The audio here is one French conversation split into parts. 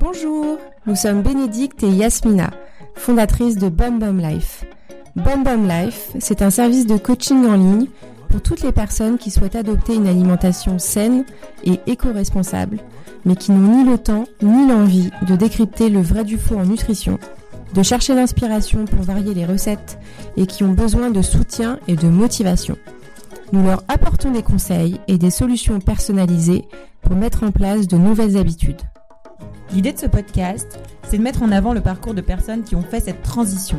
Bonjour, nous sommes Bénédicte et Yasmina, fondatrices de Bum Bum Life. Bum Bum Life, c'est un service de coaching en ligne pour toutes les personnes qui souhaitent adopter une alimentation saine et éco-responsable, mais qui n'ont ni le temps ni l'envie de décrypter le vrai du faux en nutrition, de chercher l'inspiration pour varier les recettes et qui ont besoin de soutien et de motivation. Nous leur apportons des conseils et des solutions personnalisées pour mettre en place de nouvelles habitudes. L'idée de ce podcast, c'est de mettre en avant le parcours de personnes qui ont fait cette transition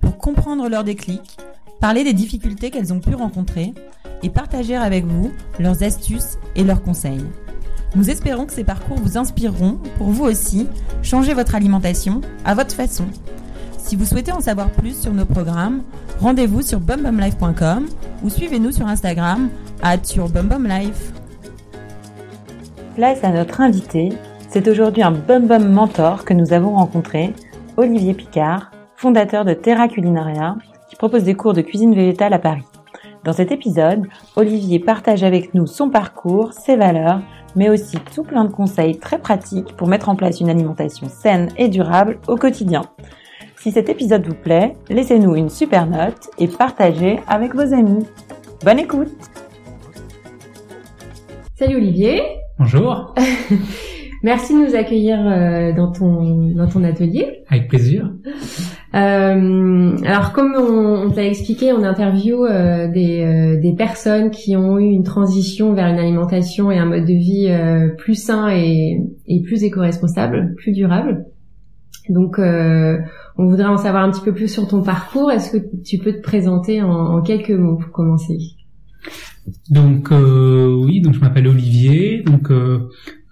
pour comprendre leur déclic, parler des difficultés qu'elles ont pu rencontrer et partager avec vous leurs astuces et leurs conseils. Nous espérons que ces parcours vous inspireront pour vous aussi changer votre alimentation à votre façon. Si vous souhaitez en savoir plus sur nos programmes, rendez-vous sur bumbumlife.com ou suivez-nous sur Instagram à sur bumbumlife. Place à notre invité, c'est aujourd'hui un Bum Bum mentor que nous avons rencontré, Olivier Picard, fondateur de Terra Culinaria, qui propose des cours de cuisine végétale à Paris. Dans cet épisode, Olivier partage avec nous son parcours, ses valeurs, mais aussi tout plein de conseils très pratiques pour mettre en place une alimentation saine et durable au quotidien. Si cet épisode vous plaît, laissez-nous une super note et partagez avec vos amis. Bonne écoute Salut Olivier Bonjour Merci de nous accueillir euh, dans ton dans ton atelier. Avec plaisir. Euh, alors comme on, on t'a expliqué, on interview euh, des, euh, des personnes qui ont eu une transition vers une alimentation et un mode de vie euh, plus sain et, et plus éco-responsable, plus durable. Donc on voudrait en savoir un petit peu plus sur ton parcours. Est-ce que tu peux te présenter en, quelques mots pour commencer? Donc oui, donc je m'appelle Olivier. Donc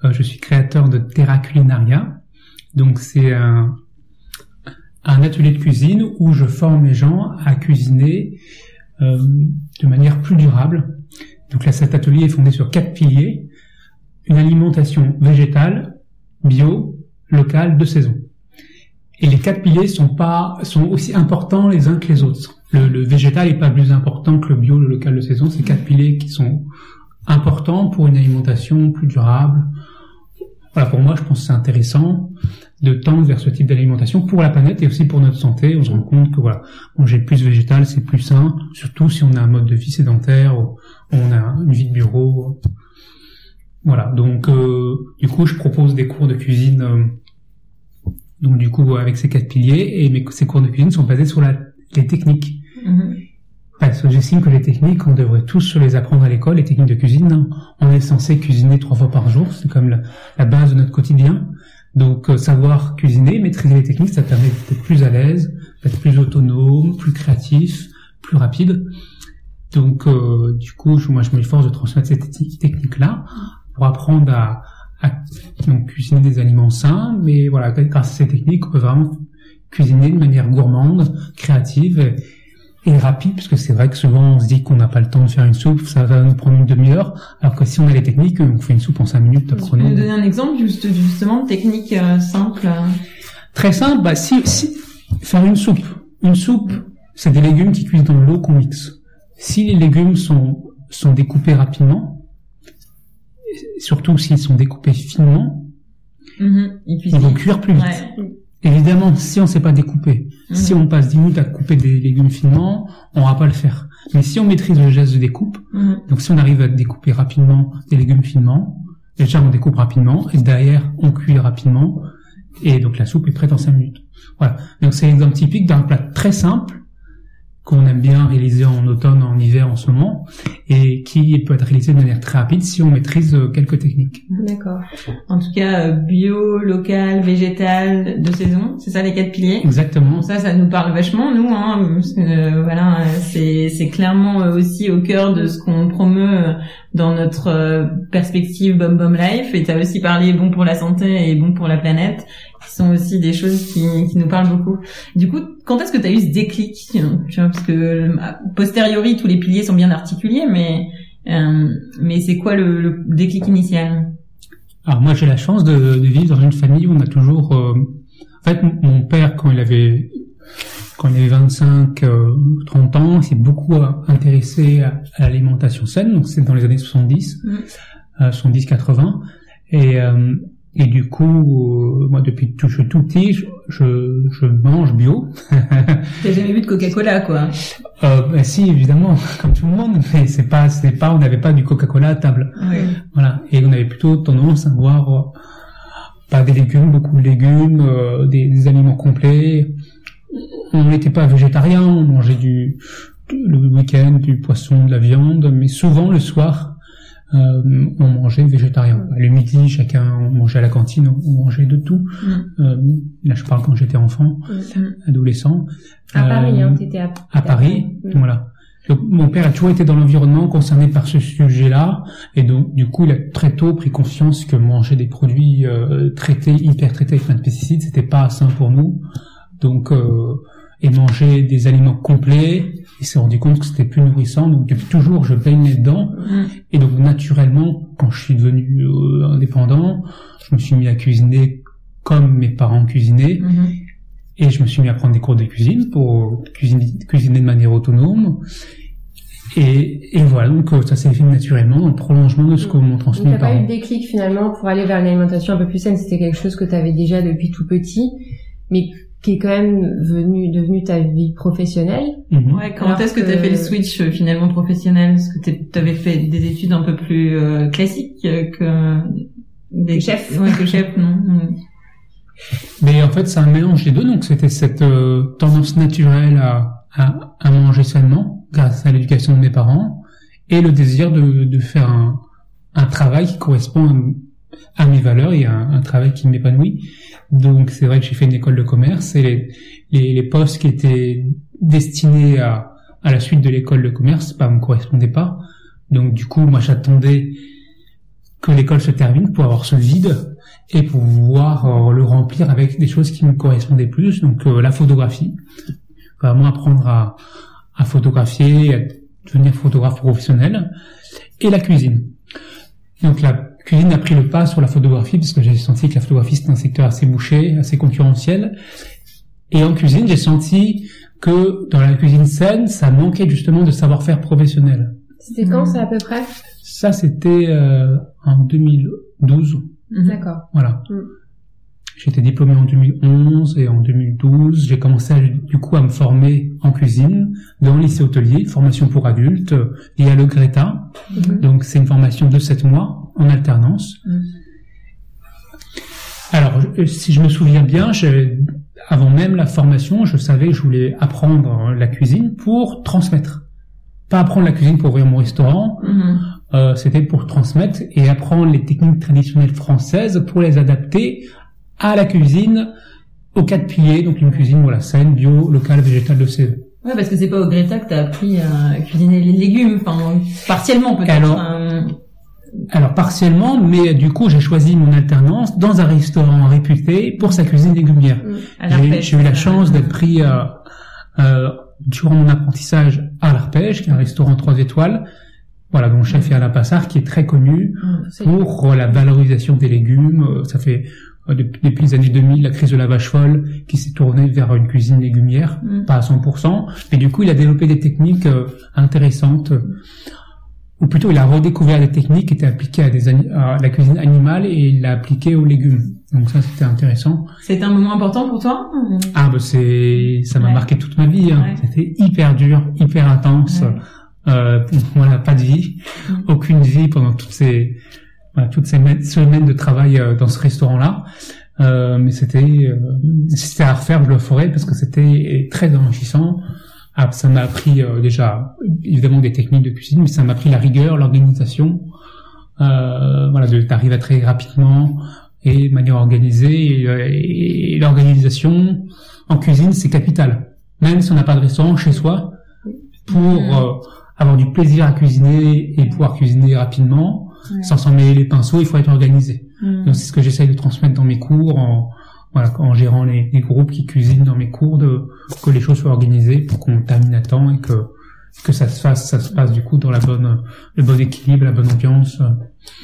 euh, je suis créateur de Terra Culinaria. Donc c'est un, un, atelier de cuisine où je forme les gens à cuisiner euh, de manière plus durable. Donc là, cet atelier est fondé sur quatre piliers. Une alimentation végétale, bio, locale, de saison. Et les quatre piliers sont pas sont aussi importants les uns que les autres. Le, le végétal est pas plus important que le bio, le local, de saison. C'est quatre piliers qui sont importants pour une alimentation plus durable, voilà, pour moi, je pense que c'est intéressant de tendre vers ce type d'alimentation pour la planète et aussi pour notre santé. On se rend compte que voilà, manger plus végétal, c'est plus sain, surtout si on a un mode de vie sédentaire, on a une vie de bureau. Voilà, donc euh, du coup, je propose des cours de cuisine. Euh, donc du coup, avec ces quatre piliers, et mes, ces cours de cuisine sont basés sur la, les techniques. Mm-hmm. Parce que j'estime que les techniques, on devrait tous les apprendre à l'école, les techniques de cuisine. On est censé cuisiner trois fois par jour, c'est comme la, base de notre quotidien. Donc euh, savoir cuisiner, maîtriser les techniques, ça permet d'être plus à l'aise, d'être plus autonome, plus créatif, plus rapide. Donc euh, du coup, moi je m'efforce de transmettre ces techniques-là pour apprendre à, donc, cuisiner des aliments sains, mais voilà, grâce à ces techniques, on peut vraiment cuisiner de manière gourmande, créative et rapide, parce que c'est vrai que souvent on se dit qu'on n'a pas le temps de faire une soupe, ça va nous prendre une demi-heure, alors que si on a les techniques, on fait une soupe en cinq minutes. Tu peux nous donner un exemple juste, justement de technique euh, simple euh Très simple, bah si, si faire une soupe, une soupe, c'est des légumes qui cuisent dans l'eau qu'on mixe. Si les légumes sont sont découpés rapidement, surtout s'ils sont découpés finement, mm-hmm. ils, vont cuire plus vite. Évidemment, si on ne sait pas découper, mhm. si on passe 10 minutes à couper des légumes finement, on va pas le faire. Mais si on maîtrise le geste de découpe, mhm. donc si on arrive à découper rapidement des légumes finement, déjà on découpe rapidement, et derrière on cuit rapidement, et donc la soupe est prête en 5 minutes. Voilà. Donc c'est l'exemple typique d'un plat très simple, qu'on aime bien réaliser en automne, en hiver, en ce moment, et qui peut être réalisé de manière très rapide si on maîtrise euh, quelques techniques. D'accord. En tout cas, euh, bio, local, végétal, de saison, c'est ça les quatre piliers? Exactement. Ça, ça nous parle vachement, nous. Hein, parce que, euh, voilà, c'est c'est clairement aussi au cœur de ce qu'on promeut dans notre perspective Bum Bum Life. Et tu as aussi parlé bon pour la santé et bon pour la planète qui sont aussi des choses qui, qui nous parlent beaucoup. Du coup, quand est-ce que tu as eu ce déclic tu vois, Parce que posteriori, tous les piliers sont bien articulés, mais euh, mais c'est quoi le, le, déclic initial? Alors moi, j'ai la chance de, de, vivre dans une famille où on a toujours... Euh, en fait, mon père, quand il avait quand il avait 25, euh, 30 ans, il s'est beaucoup intéressé à, à l'alimentation saine, donc c'est dans les années 70. euh, sont 10-80 et euh, et du coup, euh, moi depuis tout, je suis tout petit, je, je, mange bio. T'as jamais vu de Coca-Cola, quoi euh, ben, Si, évidemment, comme tout le monde, mais c'est pas, c'est pas, on n'avait pas du Coca-Cola à table. Voilà, et on avait plutôt tendance à boire euh, pas des légumes, beaucoup de légumes, euh, des, des, aliments complets. On n'était pas végétarien, on mangeait du le week-end du poisson, de la viande, mais souvent le soir euh, on mangeait végétarien. Le midi, chacun mangeait à la cantine, on mangeait de tout. Mm. Euh, là, je parle quand j'étais enfant, mm. adolescent. À Paris, hein, euh, t'étais à, à Paris. Mm. Voilà. mon père a toujours été dans l'environnement concerné par ce sujet-là, et donc du coup, il a très tôt pris conscience que manger des produits euh, traités, hyper traités avec plein de pesticides, c'était pas sain pour nous. Donc, euh, et manger des aliments complets, il s'est rendu compte que c'était plus nourrissant, donc depuis toujours je baignais dedans. Mm. Et donc naturellement, quand je suis devenu euh, indépendant, je me suis mis à cuisiner comme mes parents cuisinaient. Mm-hmm. Et je me suis mis à prendre des cours de cuisine pour cuisiner, cuisiner de manière autonome. Et, et, voilà, donc euh, ça s'est fait naturellement, en prolongement de ce qu'on m'ont transmis. T'as pas eu de déclic finalement pour aller vers une alimentation un peu plus saine, c'était quelque chose que tu avais déjà depuis tout petit, mais qui est quand même venu devenu ta vie professionnelle. Mhm. Ouais, quand est-ce que, tu as fait le switch euh, finalement professionnel? Est-ce que tu avais fait des études un peu plus euh, classiques que des chefs Ouais, que chef, non? Mais en fait, c'est un mélange des deux. Donc, c'était cette euh, tendance naturelle à, à, à, manger sainement grâce à l'éducation de mes parents et le désir de, de faire un, un travail qui correspond à, mes valeurs et un, un travail qui m'épanouit. Donc c'est vrai que j'ai fait une école de commerce et les, les, les postes qui étaient destinés à, à la suite de l'école de commerce bah, me correspondaient pas. Donc du coup, moi j'attendais que l'école se termine pour avoir ce vide et pouvoir euh, le remplir avec des choses qui me correspondaient plus. Donc euh, la photographie, vraiment apprendre à, à photographier, à devenir photographe professionnel, et la cuisine. Donc la cuisine a pris le pas sur la photographie parce que j'ai senti que la photographie c'est un secteur assez bouché, assez concurrentiel. Et en cuisine, j'ai senti que dans la cuisine saine, ça manquait justement de savoir-faire professionnel. C'était quand ça à peu près? Ça c'était euh, en 2012. Mhm. D'accord. Voilà. Mm. J'étais diplômé en 2011 et en 2012, j'ai commencé du coup à me former en cuisine dans le lycée hôtelier, formation pour adultes, il y a le Greta. Mhm. Donc c'est une formation de 7 mois en alternance. Alors, si je me souviens bien, avant même la formation, je savais que je voulais apprendre la cuisine pour transmettre. Pas apprendre la cuisine pour ouvrir mon restaurant, mm-hmm. euh, c'était pour transmettre et apprendre les techniques traditionnelles françaises pour les adapter à la cuisine aux quatre piliers, donc une cuisine voilà saine, bio, locale, végétale, de CE. Ouais, parce que c'est pas au Greta que t'as appris à cuisiner les légumes, enfin partiellement peut-être. Alors partiellement, mais du coup j'ai choisi mon alternance dans un restaurant réputé pour sa cuisine légumière. Mmh. J'ai eu la chance d'être pris euh, euh, durant mon apprentissage à l'Arpège, qui est un restaurant trois étoiles. Voilà, dont le chef est Alain Passard, qui est très connu mmh, pour la valorisation des légumes. Euh, ça fait euh, depuis, les années 2000 la crise de la vache folle qui s'est tournée vers une cuisine légumière, mmh. pas à 100%, mais du coup il a développé des techniques intéressantes ou plutôt il a redécouvert des techniques qui étaient appliquées à, des à la cuisine animale et il l'a appliqué aux légumes. Donc ça c'était intéressant. C'était un moment important pour toi Ah bah c'est ça m'a marqué toute ma vie. Hein. C'était hyper dur, hyper intense. Euh, voilà, pas de vie, mm. aucune vie pendant toutes ces voilà, toutes ces semaines de travail euh, dans ce restaurant-là. Euh, mais c'était euh, c'était à refaire, je le ferai parce que c'était très enrichissant. Ah, ça m'a appris euh, déjà évidemment des techniques de cuisine, mais ça m'a appris la rigueur, l'organisation, euh, voilà, d'arriver à très rapidement et de manière organisée. Et, euh, l'organisation en cuisine, c'est capital. Même si on n'a pas de restaurant chez soi, pour mmh. euh, avoir du plaisir à cuisiner et pouvoir cuisiner rapidement, sans s'en mêler les pinceaux, il faut être organisé. Mmh. Donc c'est ce que j'essaye de transmettre dans mes cours en, voilà, en gérant les, les, groupes qui cuisinent dans mes cours, de, que les choses soient organisées pour qu'on termine à temps et que que ça se fasse, ça se passe du coup dans la bonne, le bon équilibre, la bonne ambiance.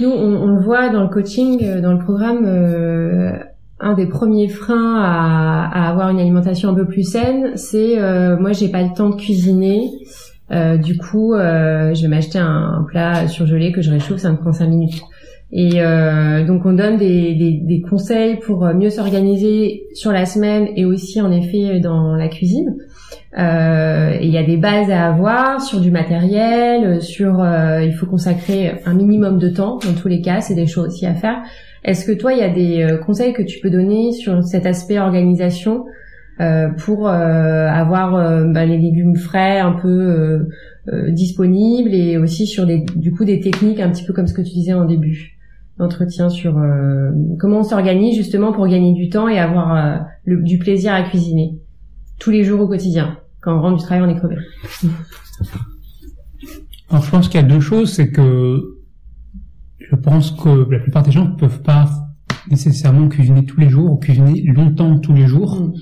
Nous, on, on le voit dans le coaching, euh, dans le programme, euh, un des premiers freins à, à, avoir une alimentation un peu plus saine, c'est euh, moi j'ai pas le temps de cuisiner. Euh, du coup, euh, je vais m'acheter un, plat surgelé que je réchauffe, ça me prend 5 minutes. Et euh, donc on donne des, des, des conseils pour mieux s'organiser sur la semaine et aussi en effet dans la cuisine. Euh, il y a des bases à avoir sur du matériel, sur euh, il faut consacrer un minimum de temps dans tous les cas, c'est des choses aussi à faire. Est-ce que toi il y a des euh, conseils que tu peux donner sur cet aspect organisation euh, pour euh, avoir euh, bah, les légumes frais un peu disponibles et aussi sur des, du coup des techniques un petit peu comme ce que tu disais en début? D'entretien sur comment on s'organise justement pour gagner du temps et avoir du plaisir à cuisiner tous les jours au quotidien. Quand on rentre du travail, on est crevé. Alors je pense qu'il y a deux choses, c'est que je pense que la plupart des gens ne peuvent pas nécessairement cuisiner tous les jours ou cuisiner longtemps tous les jours. Mm.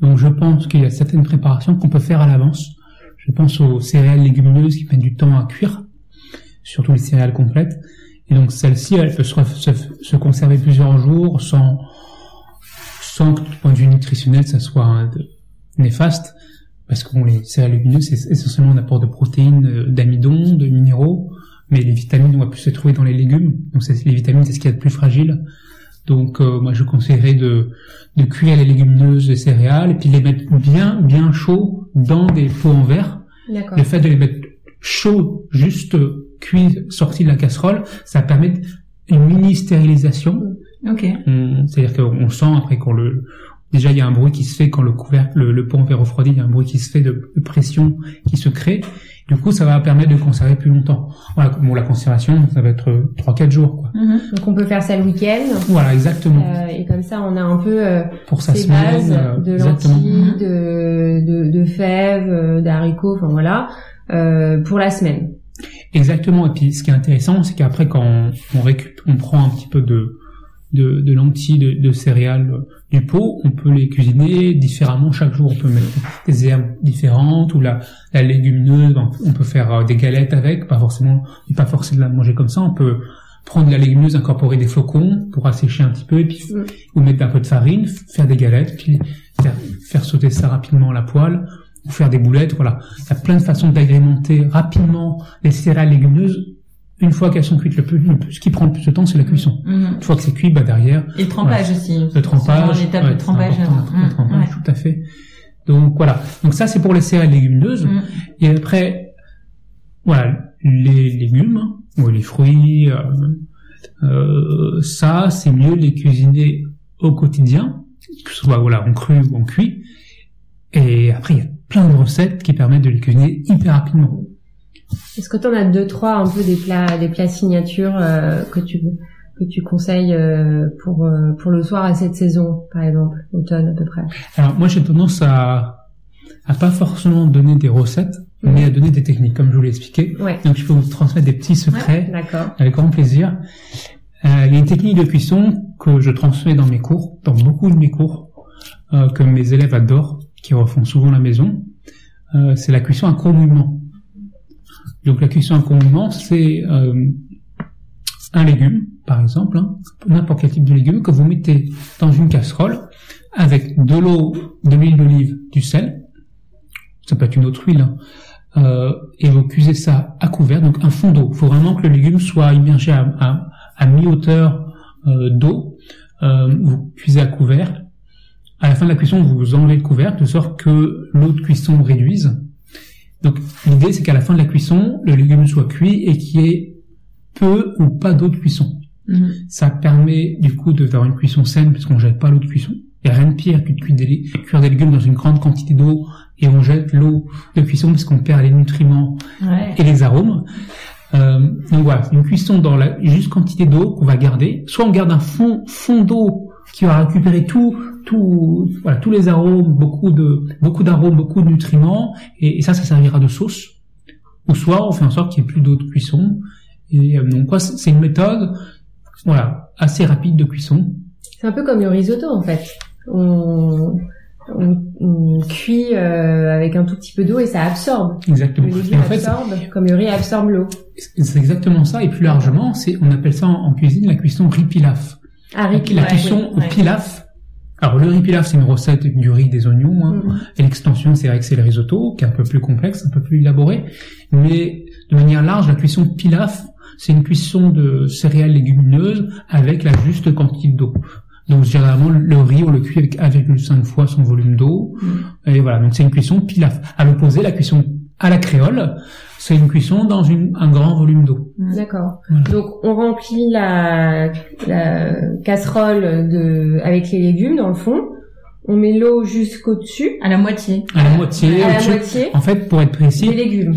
Donc je pense qu'il y a certaines préparations qu'on peut faire à l'avance. Je pense aux céréales légumineuses qui prennent du temps à cuire, surtout les céréales complètes. Et donc celle-ci, elle peut se, conserver plusieurs jours sans, sans que du point de vue nutritionnel, ça soit néfaste. Parce que les céréales légumineuses, c'est essentiellement un apport de protéines, euh, d'amidon, de minéraux, mais les vitamines, on va plus se trouver dans les légumes. Donc les vitamines, c'est ce qu'il y a de plus fragile. Donc euh, moi je conseillerais de, de cuire les légumineuses, les céréales, et puis les mettre bien bien chauds dans des pots en verre. Le fait de les mettre chauds, juste cuits, sortis de la casserole, ça permet une mini stérilisation. Ok. C'est-à-dire qu'on sent après qu'on le déjà il y a un bruit qui se fait quand le couvercle, le, le pot en verre refroidi, il y a un bruit qui se fait de pression qui se crée. Du coup, ça va permettre de conserver plus longtemps. Voilà, bon, la conservation, ça va être 3-4 euh, jours. Quoi. Mhm. Donc on peut faire ça le week-end. Voilà, exactement. Euh, et comme ça, on a un peu euh, pour sa ces semaine, bases euh, de lentilles, de, de, de fèves, d'haricots, enfin voilà, pour la semaine. Exactement. Et puis, ce qui est intéressant, c'est qu'après, quand on, on, récup on prend un petit peu de de, de lentilles, de, de, céréales du pot, on peut les cuisiner différemment chaque jour. On peut mettre des herbes différentes ou la, la légumineuse, on peut faire euh, des galettes avec, pas forcément, pas forcément la manger comme ça. On peut prendre la légumineuse, incorporer des flocons pour assécher un petit peu, et puis ou mettre un peu de farine, faire des galettes, puis faire, faire sauter ça rapidement à la poêle, ou faire des boulettes. Voilà, il y a plein de façons d'agrémenter rapidement les céréales légumineuses une fois qu'elles sont cuites, le plus, ce qui prend le plus de temps, c'est la cuisson. Mhm. Une fois que c'est cuit, bah derrière. Et le trempage aussi. Le trempage. L'étape ouais, de trempage. le trempage, tout à fait. Donc voilà. Donc ça, c'est pour les céréales légumineuses. Mhm. Et après, voilà, les légumes ou les fruits, euh, euh, ça, c'est mieux les cuisiner au quotidien, que ce soit voilà en cru ou en cuit. Et après, il y a plein de recettes qui permettent de les cuisiner hyper rapidement. Est-ce que tu en as deux trois un peu des plats des plats signatures euh, que tu que tu conseilles euh, pour euh, pour le soir à cette saison par exemple automne à peu près? Alors moi j'ai tendance à à pas forcément donner des recettes mais à donner des techniques comme je vous l'ai expliqué. Donc je peux vous transmettre des petits secrets avec grand plaisir. il y a une technique de cuisson que je transmets dans mes cours, dans beaucoup de mes cours, que mes élèves adorent, qui refont souvent la maison. c'est la cuisson à court mouvement. Donc la cuisson à condiment, c'est euh, un légume, par exemple, hein, n'importe quel type de légume que vous mettez dans une casserole avec de l'eau, de l'huile d'olive, du sel, ça peut être une autre huile, hein, euh, et vous cuisez ça à couvert, donc un fond d'eau. Il faut vraiment que le légume soit immergé à, à, mi-hauteur euh, d'eau. Euh, vous cuisez à couvert. À la fin de la cuisson, vous enlevez le couvercle de sorte que l'eau de cuisson réduise donc l'idée c'est qu'à la fin de la cuisson, le légume soit cuit et qu'il y ait peu ou pas d'eau de cuisson. Mhm. Ça permet du coup de faire une cuisson saine parce qu'on jette pas l'eau de cuisson. Il n'y a rien de pire que de cuire des, cuire des légumes dans une grande quantité d'eau et on jette l'eau de cuisson parce qu'on perd les nutriments et les arômes. Euh, donc voilà, une cuisson dans la juste quantité d'eau qu'on va garder. Soit on garde un fond fond d'eau qui va récupérer tout tout, voilà, tous les arômes, beaucoup de, beaucoup d'arômes, beaucoup de nutriments, et, ça, ça servira de sauce. Ou soit on fait en sorte qu'il n'y ait plus d'eau de cuisson. Et euh, donc quoi, c'est une méthode, voilà, assez rapide de cuisson. C'est un peu comme le risotto en fait. On, on, cuit euh, avec un tout petit peu d'eau et ça absorbe. Exactement. Le légume absorbe, comme le riz absorbe l'eau. C'est exactement ça. Et plus largement, c'est on appelle ça en, cuisine la cuisson riz pilaf. Ah, riz, la cuisson au pilaf alors le riz pilaf, c'est une recette du riz des oignons. Hein. Mm. Et l'extension, c'est vrai que c'est le risotto, qui est un peu plus complexe, un peu plus élaboré. Mais de manière large, la cuisson pilaf, c'est une cuisson de céréales légumineuses avec la juste quantité d'eau. Donc généralement le riz on le cuit avec 1,5 fois son volume d'eau. Mm. Et voilà, donc c'est une cuisson pilaf. À l'opposé, la cuisson à la créole, c'est une cuisson dans une, un grand volume d'eau. D'accord. Voilà. Donc on remplit la, la casserole de avec les légumes dans le fond. On met l'eau jusqu'au dessus, À la moitié. À la moitié. à la moitié En fait, pour être précis, des légumes.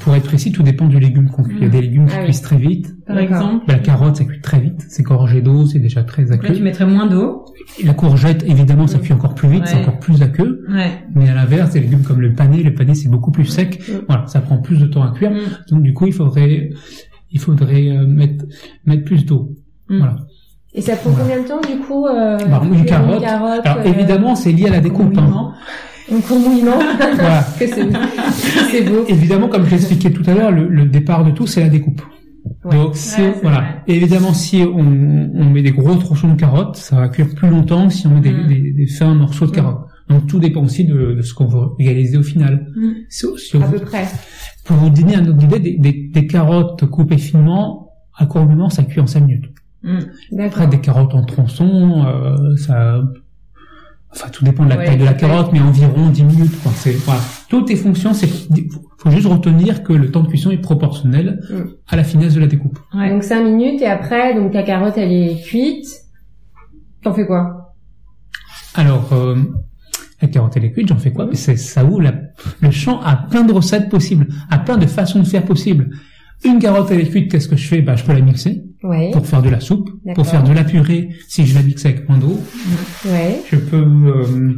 Pour être précis, tout dépend du légume qu'on cuit. Il y a des légumes qui Ah oui. cuisent très vite. Par exemple. La carotte, ça cuit très vite. C'est gorgé d'eau, c'est déjà très Donc là, tu aqueux. mettrais moins d'eau. La courgette, évidemment, ça cuit encore plus vite, c'est encore plus aqueux. Ouais. Mais à l'inverse, des légumes comme le pané, le pané c'est beaucoup plus sec. Mm. Voilà, ça prend plus de temps à cuire. Mm. Donc du coup, il faudrait, il faudrait euh, mettre mettre plus d'eau. Mm. Voilà. Et ça prend combien de temps du coup euh, Bah, une carotte. Alors euh, évidemment, c'est lié à la découpe. hein. Un courbouillement. Voilà. que c'est beau. Évidemment, comme je l'expliquais tout à l'heure, le, le départ de tout, c'est la découpe. Ouais. Donc, Ouais, c'est voilà. vrai. Évidemment, si on, on met des gros tronçons de carottes, ça va cuire plus longtemps que si on met des, Mm. des, des fins morceaux de Mm. carottes. Donc, tout dépend aussi de, de ce qu'on veut réaliser au final. Mm. Si on- À peu près. pour vous donner un autre idée, des, des, des carottes coupées finement, à courbement, ça cuit en 5 minutes. Mm. Après, des carottes en tronçons, euh, ça, enfin, tout dépend de la Ouais, taille de la carotte, mais environ 10 minutes, quoi. C'est, voilà. Tout est fonction, c'est, faut juste retenir que le temps de cuisson est proportionnel Mm. à la finesse de la découpe. Ouais. Donc 5 minutes et après, donc ta carotte elle est cuite. T'en fais quoi? Alors, euh, la carotte elle est cuite, j'en fais quoi? C'est, ça ouvre la- le champ à plein de recettes possibles, à plein de façons de faire possibles. Une carotte elle est cuite, qu'est-ce que je fais? Bah, je peux la mixer Ouais. pour faire de la soupe, pour faire de la purée, si je la mixe avec moins d'eau. Ouais. Je peux, euh,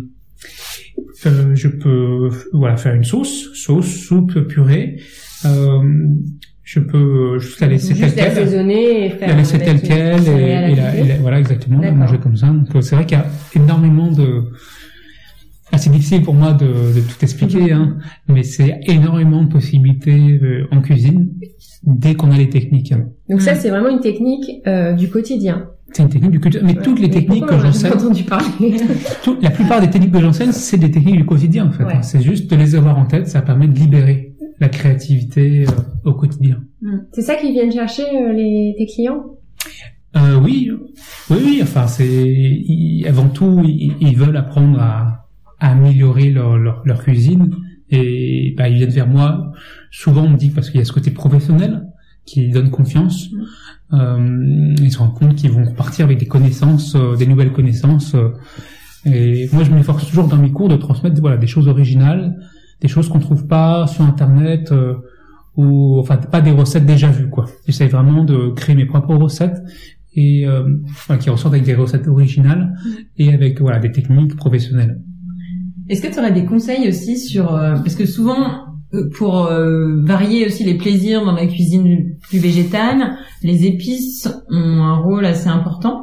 euh, je peux, voilà, faire une sauce, sauce, soupe, purée. Euh, je peux juste la laisser telle quelle, l'assaisonner et faire. la laisser telle quelle et, la, à et la- voilà exactement, la manger comme ça. Donc euh, c'est vrai qu'il y a énormément de, c'est difficile pour moi de, de tout expliquer, hein, mais c'est énormément de possibilités euh, en cuisine dès qu'on a les techniques. Donc ça Mm. c'est vraiment une technique euh, du quotidien. C'est une technique du culture, mais toutes les Mais techniques que j'enseigne, pas entendu parler. Tout- la plupart des techniques que j'enseigne, c'est des techniques du quotidien en fait. Ouais. C'est juste de les avoir en tête, ça permet de libérer la créativité euh, au quotidien. c'est ça qu'ils viennent chercher euh, les tes clients? Euh, oui, oui, oui. Enfin, c'est ils- avant tout, ils, ils veulent apprendre à améliorer leur, leur, leur cuisine et bah, ils viennent vers moi. Souvent, on me dit parce qu'il y a ce côté professionnel qui donne confiance. Euh, ils se rendent compte qu'ils vont repartir avec des connaissances, euh, des nouvelles connaissances. euh, et moi, je m'efforce toujours dans mes cours de transmettre voilà des choses originales, des choses qu'on trouve pas sur Internet. euh, ou enfin pas des recettes déjà vues quoi. J'essaie vraiment de créer mes propres recettes et euh, voilà, qui ressortent avec des recettes originales et avec voilà des techniques professionnelles. Est-ce que tu aurais des conseils aussi sur euh, parce que souvent euh, pour euh, varier aussi les plaisirs dans la cuisine plus végétale, les épices ont un rôle assez important.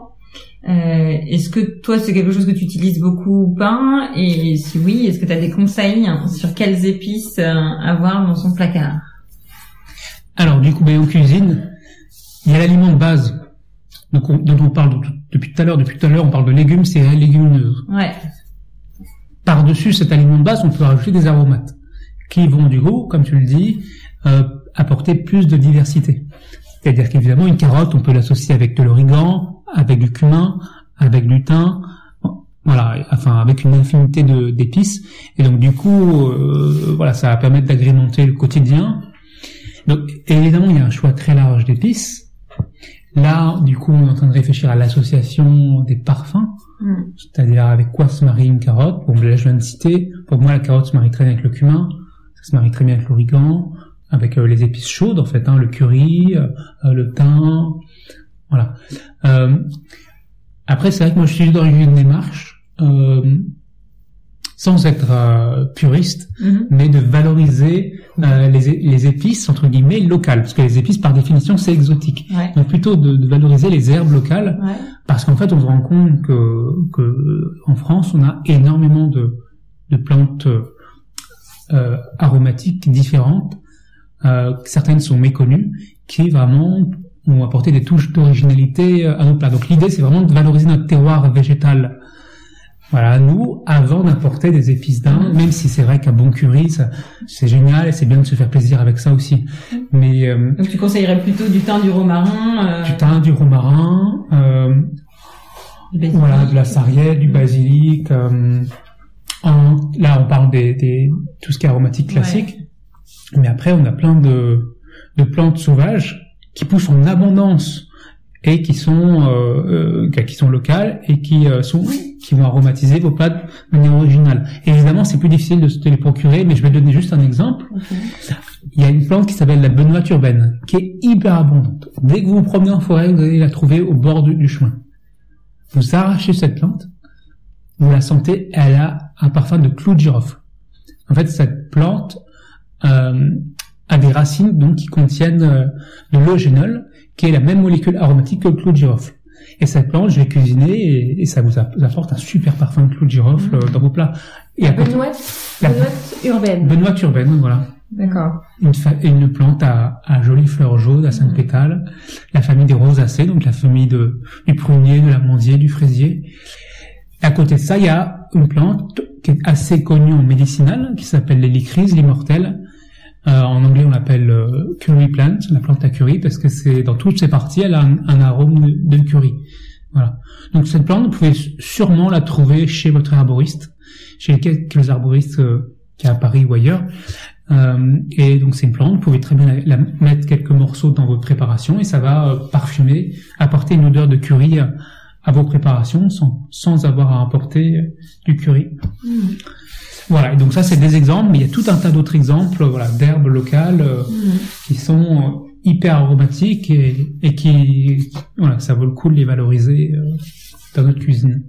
Euh, est-ce que toi c'est quelque chose que tu utilises beaucoup ou pas? Et si oui, est-ce que tu as des conseils sur quelles épices euh, avoir dans son placard? Alors du coup, ben, en cuisine, il y a l'aliment de base donc on- dont on parle de- depuis tout à l'heure. Depuis tout à l'heure, on parle de légumes, céréales légumineuses. Ouais. Par-dessus cet aliment de base, on peut rajouter des aromates qui vont du coup, comme tu le dis, euh, apporter plus de diversité. C'est-à-dire qu'évidemment, une carotte, on peut l'associer avec de l'origan, avec du cumin, avec du thym, voilà, enfin avec une infinité d'épices. Et donc du coup, euh, voilà, ça va permettre d'agrémenter le quotidien. Donc évidemment, il y a un choix très large d'épices. Là, du coup, on est en train de réfléchir à l'association des parfums Mm. c'est-à-dire avec quoi se marie une carotte? Bon, là, je viens de citer. Pour moi, la carotte se marie très bien avec le cumin, ça se marie très bien avec l'origan, avec euh, les épices chaudes, en fait, hein, le curry, euh, euh, le thym, voilà. Après, c'est vrai que moi, je suis dans une démarche, sans être euh, puriste, Mhm. mais de valoriser euh, les, les épices, entre guillemets, locales, parce que les épices, par définition, c'est exotique. Ouais. Donc plutôt de, de valoriser les herbes locales, Ouais. parce qu'en fait, on se rend compte que, que en France, on a énormément de, de plantes euh, aromatiques différentes. Euh, certaines sont méconnues, qui vraiment ont apporté des touches d'originalité euh, à nos plats. Donc l'idée, c'est vraiment de valoriser notre terroir végétal Voilà, nous, avant d'importer des épices d'Inde, même si c'est vrai qu'un bon curry, c'est génial et c'est bien de se faire plaisir avec ça aussi. Mais euh, Donc tu conseillerais plutôt du thym, du romarin, euh, du thym, du romarin, euh, voilà, de la sarriette, du basilic. euh, en- là, on parle des, des tout ce qui est aromatique classique. Mais après, on a plein de, de plantes sauvages qui poussent en abondance et qui sont euh, euh, qui sont locales et qui euh, sont qui vont aromatiser vos plats de manière originale. Évidemment, c'est plus difficile de se les procurer, mais je vais donner juste un exemple. Il y a une plante qui s'appelle la benoîte urbaine, qui est hyper abondante. Dès que vous vous promenez en forêt, vous allez la trouver au bord du, du chemin. Vous arrachez cette plante, vous la sentez, elle a un parfum de clou de girofle. En fait, cette plante euh, a des racines donc qui contiennent euh, de l'eugénol, qui est la même molécule aromatique que le clou de girofle. Et cette plante, je l'ai cuisinée et, et ça vous app- vous apporte un super parfum de clou de girofle euh, dans vos plats. Et à côté, Benoît, La- Benoît urbaine. Benoît urbaine, voilà. D'accord. Une, plante à, à jolies fleurs jaunes, à cinq pétales, la famille des rosacées, donc la famille de, du prunier, de l'amandier, du fraisier. Et à côté de ça, il y a une plante qui est assez connue en médicinal, qui s'appelle l'hélicryse, l'immortelle. Euh, en anglais, on l'appelle euh, curry plant, la plante à curry, parce que c'est dans toutes ses parties, elle a un, un arôme de, curry. Voilà. Donc cette plante, vous pouvez sûrement la trouver chez votre arboriste, chez quelques arboristes euh, qui est à Paris ou ailleurs. Euh, et donc c'est une plante, vous pouvez très bien la, mettre quelques morceaux dans votre préparation et ça va euh, parfumer, apporter une odeur de curry à, vos préparations sans, sans avoir à apporter euh, du curry. Voilà, et donc ça c'est des exemples, mais il y a tout un tas d'autres exemples voilà, d'herbes locales euh, qui sont euh, hyper aromatiques et, et qui, voilà, ça vaut le coup de les valoriser euh, dans notre cuisine.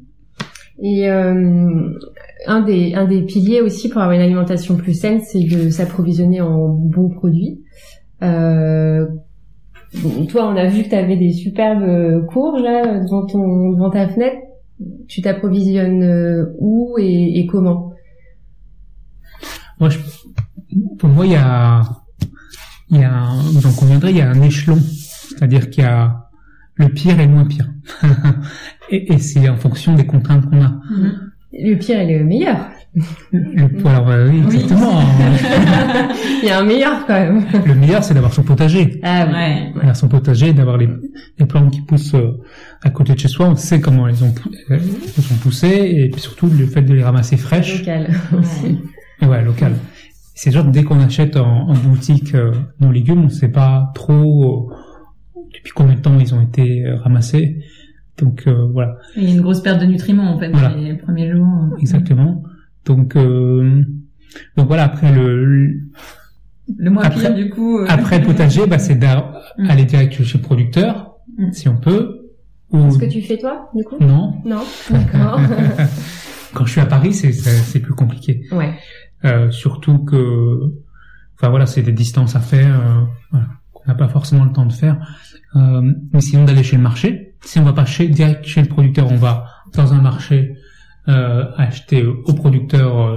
Et euh, un des un des piliers aussi pour avoir une alimentation plus saine, c'est de s'approvisionner en bons produits. Euh, bon, toi, on a vu que tu avais des superbes courges là devant ton devant ta fenêtre. Tu t'approvisionnes euh, où et, et comment? Moi, je, pour moi, il y a, il y a, un- vous en conviendrez, il y a un échelon, c'est-à-dire qu'il y a le pire et le moins pire, et, et c'est en fonction des contraintes qu'on a. Mhm. Le pire et le meilleur. Le, alors euh, oui, exactement. Il y a un meilleur quand même. le meilleur, c'est d'avoir son potager. Ah. Ouais. Voilà, son potager, d'avoir les, les plantes qui poussent euh, à côté de chez soi. On sait comment elles ont, elles sont poussées, et puis surtout le fait de les ramasser fraîches. Local aussi. Ouais, local. C'est sûr que dès qu'on achète en, en boutique euh, nos légumes, on sait pas trop euh, depuis combien de temps ils ont été euh, ramassés. Donc euh, voilà, Il y a une grosse perte de nutriments en fait Voilà. dans les premiers jours. exactement. Donc euh, donc voilà, après le, le- Le moins Après- pire du coup. euh, après le potager, bah, c'est d'aller Mm. direct chez le producteur, Mm. si on peut. Ou Ce que tu fais toi, du coup? Non. Non D'accord. Quand je suis à Paris, c'est c'est c'est plus compliqué. ouais. Euh, surtout que, enfin voilà, c'est des distances à faire, euh, qu'on n'a pas forcément le temps de faire. Euh, mais sinon d'aller chez le marché. Si on va pas chez, direct chez le producteur, on va dans un marché acheter au producteur.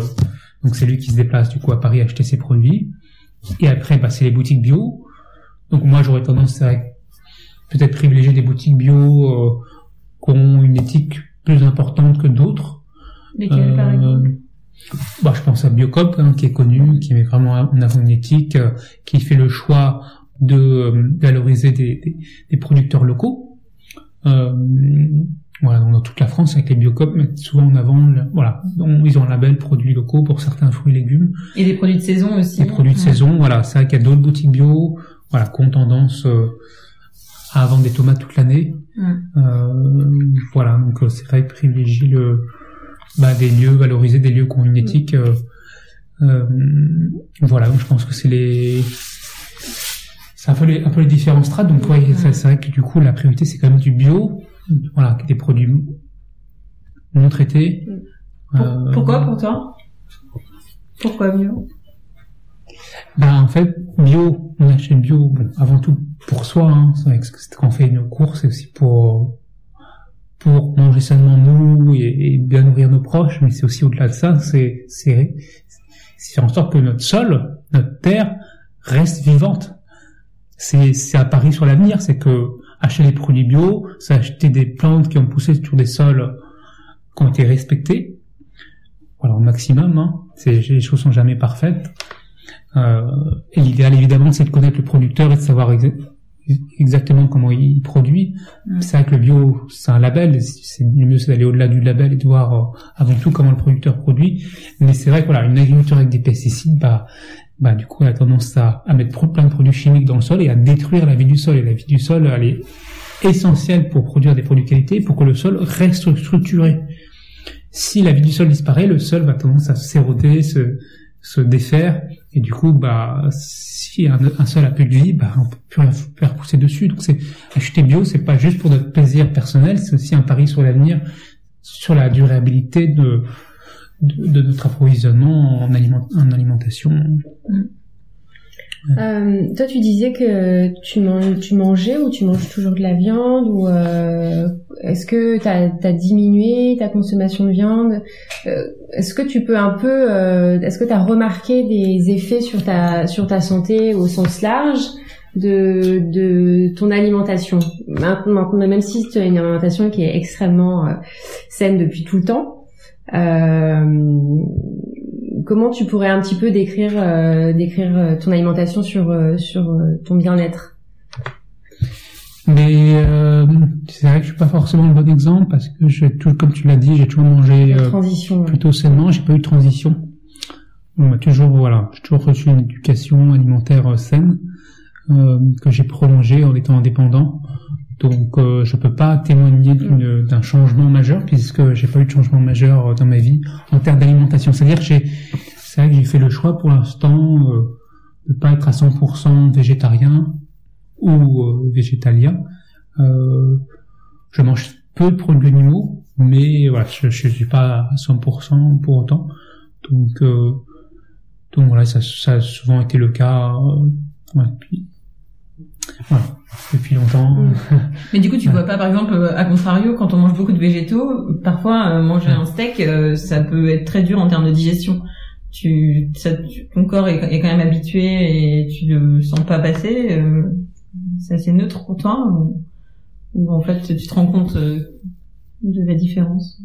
donc c'est lui qui se déplace du coup à Paris acheter ses produits. Et après, bah, c'est les boutiques bio. Donc moi j'aurais tendance vrai, peut-être privilégier des boutiques bio qui ont une éthique plus importante que d'autres. Lesquels par exemple? Bah, je pense à Biocop, hein, qui est connu, qui met vraiment en avant une éthique, euh, qui fait le choix de euh, valoriser des, des, des producteurs locaux. Euh, voilà, donc dans toute la France, avec les Biocop, mettent souvent en avant, le- voilà, donc, ils ont un label produits locaux pour certains fruits et légumes, Et des produits de saison aussi. des produits de Ouais. saison. Voilà, c'est vrai qu'il y a d'autres boutiques bio, voilà, qui ont tendance euh, à vendre des tomates toute l'année. Ouais. Euh, voilà, donc c'est vrai privilégier le, bah, des lieux, valoriser des lieux qui ont une éthique. euh, euh, voilà, donc je pense que c'est les, c'est un peu les, un peu les différents strates. Donc ouais, c'est vrai que du coup la priorité c'est quand même du bio, voilà, des produits non traités. Pour- Euh, Pourquoi pour toi? Pourquoi mieux Ben en fait, bio, on achète bio, bon, avant tout pour soi, hein, c'est vrai que quand on fait nos courses, c'est aussi pour pour manger sainement nous et, bien nourrir nos proches, mais c'est aussi au-delà de ça, c'est faire en sorte que notre sol, notre terre reste vivante. C'est un pari sur l'avenir, c'est que acheter des produits bio, c'est acheter des plantes qui ont poussé sur des sols qui ont été respectés. Voilà, au maximum. Hein. Les choses sont jamais parfaites. Euh, et l'idéal, évidemment, c'est de connaître le producteur et de savoir exactement comment il produit. Mm. C'est vrai que le bio, c'est un label. C'est le mieux, c'est d'aller au-delà du label et de voir euh, avant tout comment le producteur produit. Mais c'est vrai que voilà, une agriculture avec des pesticides, bah, bah du coup, elle a tendance à, à mettre plein de produits chimiques dans le sol et à détruire la vie du sol. Et la vie du sol, elle est essentielle pour produire des produits de qualité, pour que le sol reste structuré. Si la vie du sol disparaît, le sol va tendance à s'éroder, se, se défaire, et du coup, bah, si un, sol a plus de vie, bah, on peut plus rien faire pousser dessus. Donc, c'est acheter bio, c'est pas juste pour notre plaisir personnel, c'est aussi un pari sur l'avenir, sur la durabilité de, de, notre approvisionnement en, aliment, en alimentation. Euh, toi, tu disais que tu, tu mangeais ou tu manges toujours de la viande ou euh, est-ce que tu as, diminué ta consommation de viande? Euh, Est-ce que tu peux un peu, euh, est-ce que tu as remarqué des effets sur ta sur ta santé au sens large de de ton alimentation? Maintenant, même si tu as une alimentation qui est extrêmement euh, saine depuis tout le temps. Comment tu pourrais un petit peu décrire décrire ton alimentation sur sur ton bien-être? Mais c'est vrai que je suis pas forcément le bon exemple parce que je tout comme tu l'as dit j'ai toujours mangé plutôt sainement. J'ai pas eu de transition. On m'a toujours voilà j'ai toujours reçu une éducation alimentaire saine que j'ai prolongée en étant indépendant. Donc euh, je peux pas témoigner d'un changement majeur puisque j'ai pas eu de changement majeur dans ma vie en termes d'alimentation. C'est-à-dire que j'ai c'est vrai que j'ai fait le choix pour l'instant euh, de pas être à 100% végétarien ou euh, végétalien. Euh, je mange peu de produits animaux, mais voilà, je, je suis pas à 100% pour autant. Donc euh, donc voilà, ça, ça a souvent été le cas ouais, depuis, voilà, depuis longtemps. Mm. Mais du coup, tu vois pas, par exemple, à contrario, quand on mange beaucoup de végétaux, parfois euh, manger un steak, euh, ça peut être très dur en termes de digestion. Tu, ça, ton corps est, est, quand même habitué et tu le sens pas passer. Euh, c'est assez neutre pour toi ou, en fait tu te rends compte euh, de la différence?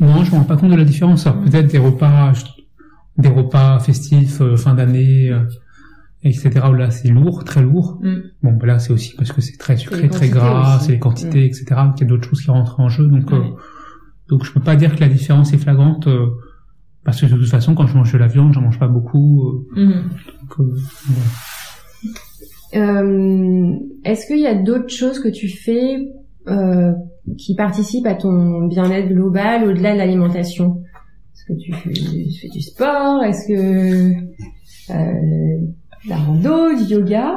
Non, je me rends pas compte de la différence. Mm. peut-être des repas, des repas festifs, fin d'année etc. Là, c'est lourd, très lourd. Mm. Bon, ben là, c'est aussi parce que c'est très sucré, très gras, c'est les quantités, mm. etc. Il y a d'autres choses qui rentrent en jeu. Donc, euh, donc, je peux pas dire que la différence est flagrante euh, parce que de toute façon, quand je mange de la viande, j'en mange pas beaucoup. Euh, mm-hmm. Est-ce qu'il y a d'autres choses que tu fais qui participent à ton bien-être global au-delà de l'alimentation? Est-ce que tu fais, tu fais, du sport? Est-ce que la rando, du yoga?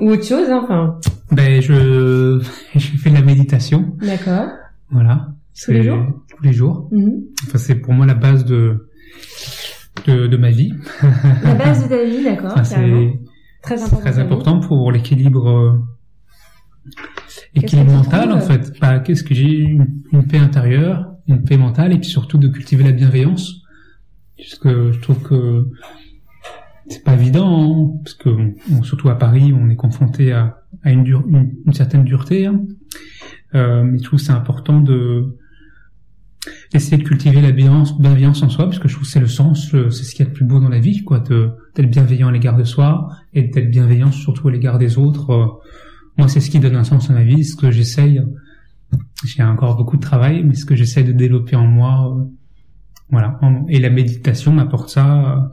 Ou autre chose, hein, enfin. Ben je je fais de la méditation. D'accord. Voilà. Tous les jours? Tous les jours. Mm-hmm. Enfin c'est pour moi la base de de, de ma vie. La base de ta vie, d'accord. Enfin, c'est très important. Très important pour l'équilibre équilibre mental en fait. Bah, qu'est-ce que j'ai une, paix intérieure, une paix mentale et puis surtout de cultiver la bienveillance. Puisque je trouve que c'est pas évident, hein, parce que surtout à Paris, on est confronté à, à une, une, certaine dureté. Hein. Euh, mais je trouve c'est important de essayer de cultiver la bienveillance, bienveillance en soi, parce que je trouve que c'est le sens, c'est ce qu'il y a de plus beau dans la vie, quoi, d'être bienveillant à l'égard de soi et d'être bienveillant surtout à l'égard des autres. Euh, moi, c'est ce qui donne un sens à ma vie, ce que j'essaye. J'ai encore beaucoup de travail, mais ce que j'essaye de développer en moi, euh, voilà. Et la méditation m'apporte ça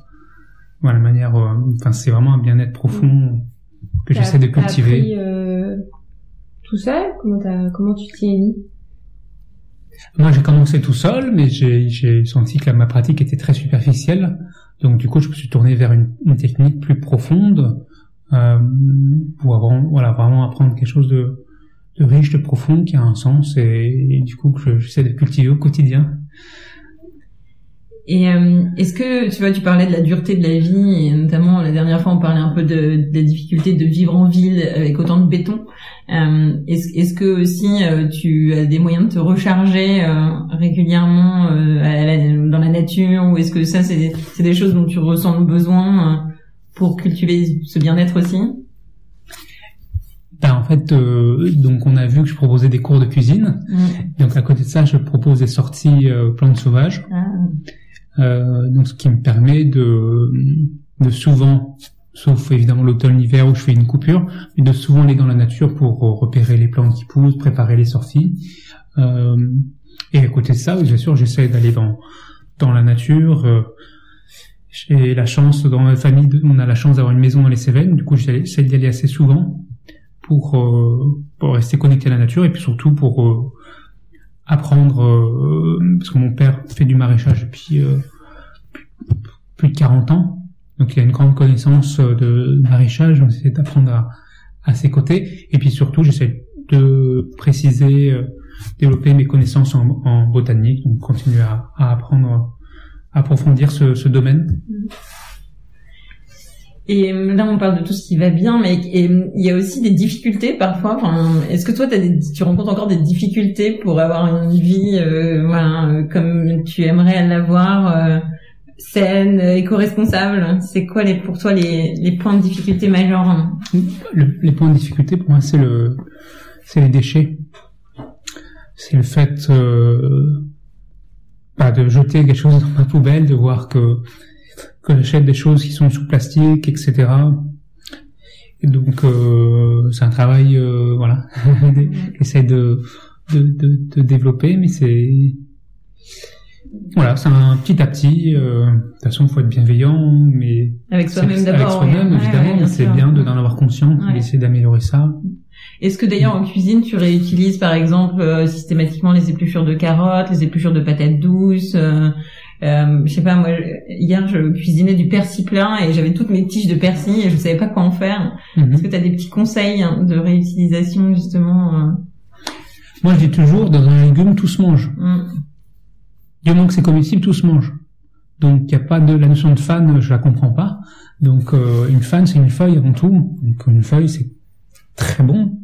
voilà, manière, euh, enfin, c'est vraiment un bien-être profond que j'essaie de cultiver. Appris, euh, tout seul Comment, comment tu t'y es mis? Moi, j'ai commencé tout seul, mais j'ai senti que ma pratique était très superficielle. Donc, du coup, je me suis tourné vers une, une technique plus profonde euh, pour avoir, voilà, vraiment apprendre quelque chose de, de riche, de profond, qui a un sens, et, et du coup, que j'essaie de cultiver au quotidien. Et euh, est-ce que tu vois, tu parlais de la dureté de la vie, et notamment la dernière fois on parlait un peu de, de la difficulté de vivre en ville avec autant de béton. Euh, est-ce, est-ce que aussi euh, tu as des moyens de te recharger euh, régulièrement dans la nature, ou est-ce que ça c'est des, c'est des choses dont tu ressens le besoin pour cultiver ce bien-être aussi? Ben, fait, euh, donc on a vu que je proposais des cours de cuisine. Mm. Donc à côté de ça, je propose des sorties euh, plantes sauvages. Ah. Euh, donc ce qui me permet de, de souvent, sauf évidemment l'automne, l'hiver où je fais une coupure, mais de souvent aller dans la nature pour repérer les plantes qui poussent, préparer les sorties. Euh, et à côté de ça, bien sûr, j'essaie d'aller dans dans la nature. Euh, j'ai la chance dans ma famille, on a la chance d'avoir une maison dans les Cévennes. Du coup, j'essaie d'y aller assez souvent pour euh, pour rester connecté à la nature et puis surtout pour euh, apprendre euh, parce que mon père fait du maraîchage depuis euh, plus de 40 ans. Donc il a une grande connaissance euh, de maraîchage, donc j'essaie d'apprendre à, à ses côtés. Et puis surtout, j'essaie de préciser, euh, développer mes connaissances en, en botanique, donc continuer à, à apprendre, à approfondir ce, ce domaine. Et euh, là, on parle de tout ce qui va bien, mais il y a aussi des difficultés parfois. Enfin, est-ce que toi, tu rencontres encore des difficultés pour avoir une vie, euh, voilà, euh, comme tu aimerais l'avoir, euh, saine, éco-responsable? C'est quoi les, pour toi les, points de difficulté majeurs? Le- les points de difficulté pour moi, c'est le, c'est les déchets. C'est le fait bah, de jeter quelque chose dans ma poubelle, de voir que que j'achète des choses qui sont sous plastique, etc. Et donc euh, c'est un travail, euh, voilà, j'essaie de, de, de, de développer, mais c'est voilà, c'est un petit à petit. euh, de toute façon, il faut être bienveillant, mais Avec soi-même d'abord. Avec soi-même, ouais. évidemment, Ouais, c'est bien de- d'en avoir conscience, Ouais. d'essayer d'améliorer ça. Est-ce que d'ailleurs en cuisine tu réutilises par exemple euh, systématiquement les épluchures de carottes, les épluchures de patates douces euh, euh, Je sais pas moi hier je cuisinais du persil plein et j'avais toutes mes tiges de persil et je savais pas quoi en faire. Mhm. Est-ce que tu as des petits conseils hein, de réutilisation justement euh, Moi, je dis toujours, dans un légume, tout se mange. hum, Du moment que c'est comestible, tout se mange. Donc, il n'y a pas de la notion de fan, je la comprends pas. Donc, euh, une fan, c'est une feuille avant tout. Donc, une feuille, c'est très bon.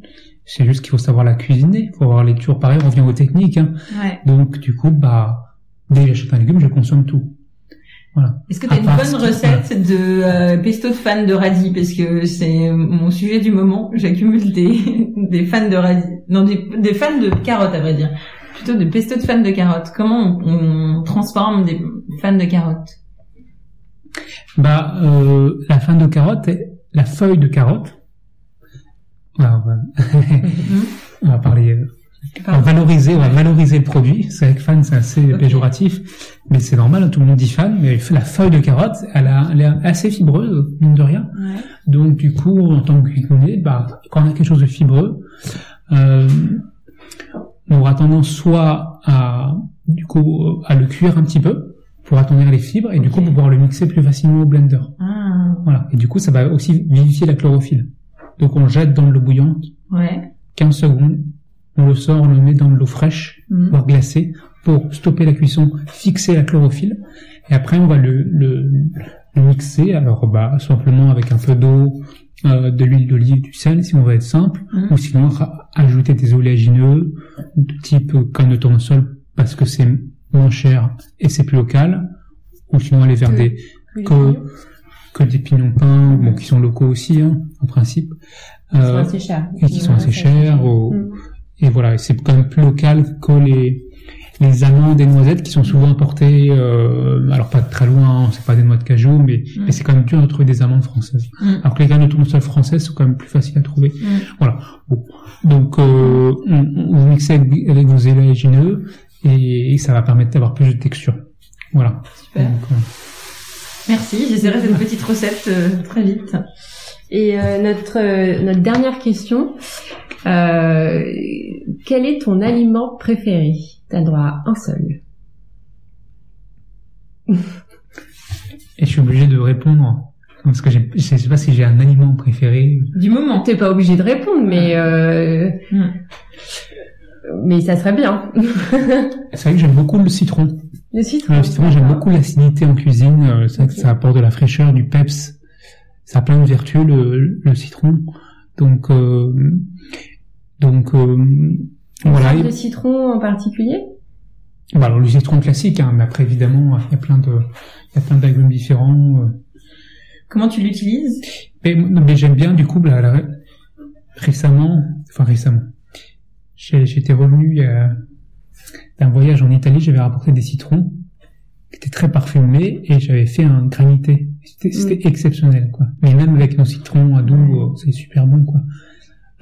C'est juste qu'il faut savoir la cuisiner. Il faut avoir lecture. Pareil, on revient aux techniques. Hein. Ouais. Donc, du coup, bah, dès que j'achète un légume, je consomme tout. Voilà. Est-ce que tu as une bonne recette de euh, pesto de fan de radis? Parce que c'est mon sujet du moment. J'accumule des des fans de radis, non des, des fans de carottes à vrai dire, plutôt de pesto de fans de carottes. Comment on, on transforme des fans de carottes? Bah, euh, la fan de carotte, est- la feuille de carotte. Voilà, on va- Mhm. on va parler euh, On va valoriser, on va valoriser le produit. C'est vrai que fan, c'est assez péjoratif, mais c'est normal, hein, tout le monde dit fan, mais la feuille de carotte, elle, a, elle est assez fibreuse, mine de rien. Ouais. Donc du coup, en tant que cuisinier, bah, quand on a quelque chose de fibreux, euh, on aura tendance soit à, du coup, à le cuire un petit peu pour attendrir les fibres, et du coup, pour pouvoir le mixer plus facilement au blender. Ah, Voilà. Et du coup, ça va aussi vivifier la chlorophylle. Donc on jette dans de l'eau bouillante, ouais. 15 secondes, on le sort, on le met dans de l'eau fraîche, Mhm. voire glacée, pour stopper la cuisson, fixer la chlorophylle, et après on va le, le, le mixer, alors bah simplement avec un peu d'eau, euh, de l'huile d'olive, du sel, si on veut être simple, Mhm. ou sinon ajouter des oléagineux, de type canne de tournesol, parce que c'est moins cher et c'est plus local, ou sinon aller vers des que, que des pignons peints, bon, qui sont locaux aussi, hein, en principe. Euh, assez chers. et qui sont assez chers, Mm. Et voilà, c'est quand même plus local que les les amandes et noisettes qui sont souvent importées, euh, alors pas très loin, hein, c'est pas des noix de cajou, mais, Mm. mais c'est quand même dur de trouver des amandes françaises. Mm. Alors que les graines de tournesol françaises sont quand même plus faciles à trouver. Mm. Voilà. Bon. Donc, euh, vous mixez avec, avec vos élagineux et, et ça va permettre d'avoir plus de texture. Voilà. Super. Donc, euh, Merci, j'essaierai cette petite recette euh, très vite. Et notre notre dernière question, euh, quel est ton aliment préféré? T'as droit à un seul. et je suis obligé de répondre parce que je sais pas si j'ai un aliment préféré. Du moment. T'es pas obligé de répondre, mais euh, Mm. mais ça serait bien. C'est vrai que j'aime beaucoup le citron. Le citron. Le citron, j'aime beaucoup l'acidité en cuisine. euh, C'est vrai que ça apporte de la fraîcheur, du peps. Ça a plein de vertus, le, le citron. Donc, euh, donc euh, voilà. Le citron en particulier? Bah, alors le citron classique, hein, mais après évidemment, il y a plein de, il y a plein d'agrumes différents. euh. Comment tu l'utilises? Mais, mais j'aime bien du coup la- récemment, enfin récemment, j'étais revenu euh, d'un voyage en Italie, j'avais rapporté des citrons qui étaient très parfumés et j'avais fait un granité. C'était c'était exceptionnel, quoi. Mais même avec nos citrons à doux, euh, c'est super bon, quoi.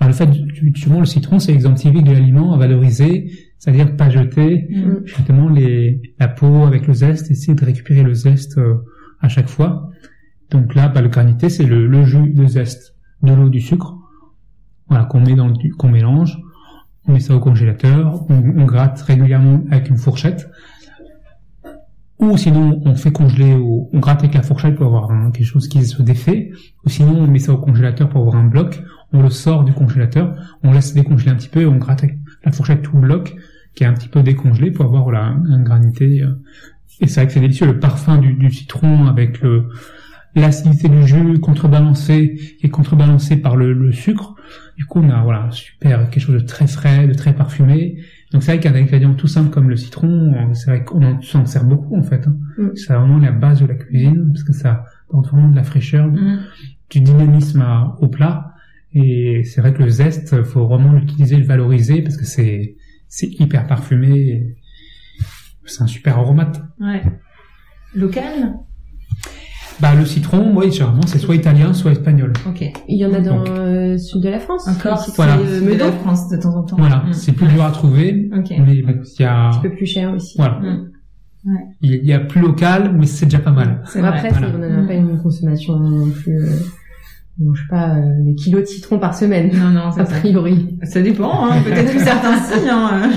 Enfin, le fait, justement, le citron, c'est l'exemple typique de l'aliment à valoriser, c'est-à-dire pas jeter, Mm. justement les la peau avec le zeste, essayer de récupérer le zeste euh, à chaque fois. Donc là, bah, le granité, c'est le, le jus de zeste, de l'eau, du sucre, voilà qu'on met dans qu'on mélange. On met ça au congélateur, on, on gratte régulièrement avec une fourchette. Ou sinon, on fait congeler, au, on gratte avec la fourchette pour avoir un- quelque chose qui se défait. Ou sinon, on met ça au congélateur pour avoir un bloc. On le sort du congélateur, on laisse décongeler un petit peu et on gratte avec la fourchette tout le bloc qui est un petit peu décongelé pour avoir voilà, un, un granité. euh. Et c'est vrai que c'est délicieux. Le parfum du, du citron avec le l'acidité du jus contrebalancé et contrebalancé par le, le sucre. Du coup, on a voilà super quelque chose de très frais, de très parfumé. Donc c'est vrai qu'un ingrédient tout simple comme le citron, c'est vrai qu'on en, s'en sert beaucoup en fait. hein. Mm. C'est vraiment la base de la cuisine parce que ça apporte vraiment de la fraîcheur, Mm. du dynamisme à- au plat. Et c'est vrai que le zeste, faut vraiment l'utiliser, le valoriser parce que c'est c'est hyper parfumé. C'est un super aromate. Ouais. Local Bah le citron, oui, généralement c'est soit italien, soit espagnol. Ok. Il y en a dans le sud de la France. Encore Voilà. de de la France de temps en temps. Voilà, Mm. c'est plus dur à trouver, Ok. mais bon, il y a un peu plus cher aussi. voilà, Mm. il y a- il y a plus local, mais c'est déjà pas mal. C'est Bon, vrai. Après, Voilà. on n'en a Mm. pas une consommation non plus. Euh, mange pas euh, des kilos de citron par semaine, Non, non, c'est a priori. Ça dépend, hein. peut-être que certains si, hein,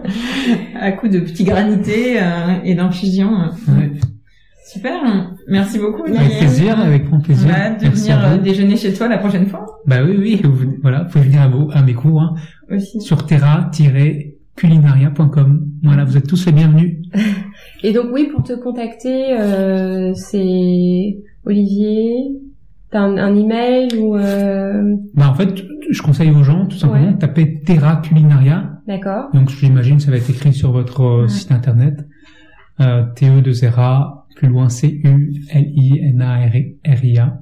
à coup de petits granités euh, et d'infusions. Ouais. Super, merci beaucoup. Avec plaisir, avec grand plaisir. On a hâte de Merci venir euh, déjeuner chez toi la prochaine fois Bah oui, oui, vous, voilà, vous pouvez venir à, vos, à mes cours hein, aussi. sur terra-culinaria.com. Voilà, vous êtes tous les bienvenus. Et donc oui, pour te contacter, euh, c'est Olivier. T'as un, un email ou euh... Bah en fait, je conseille aux gens tout simplement Ouais. de taper Terra Culinaria. d'accord. Donc j'imagine ça va être écrit sur votre euh, Ouais. site internet. Euh, TE de Zera, plus loin C U L I N A R I A.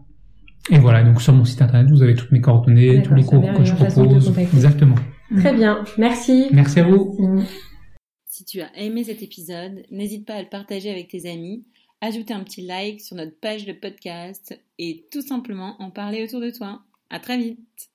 Et voilà, donc sur mon site internet, vous avez toutes mes coordonnées, tous les cours que je propose. Exactement. Très bien. Merci. Merci à vous. Si tu as aimé cet épisode, n'hésite pas à le partager avec tes amis, ajouter un petit like sur notre page de podcast et tout simplement en parler autour de toi. À très vite!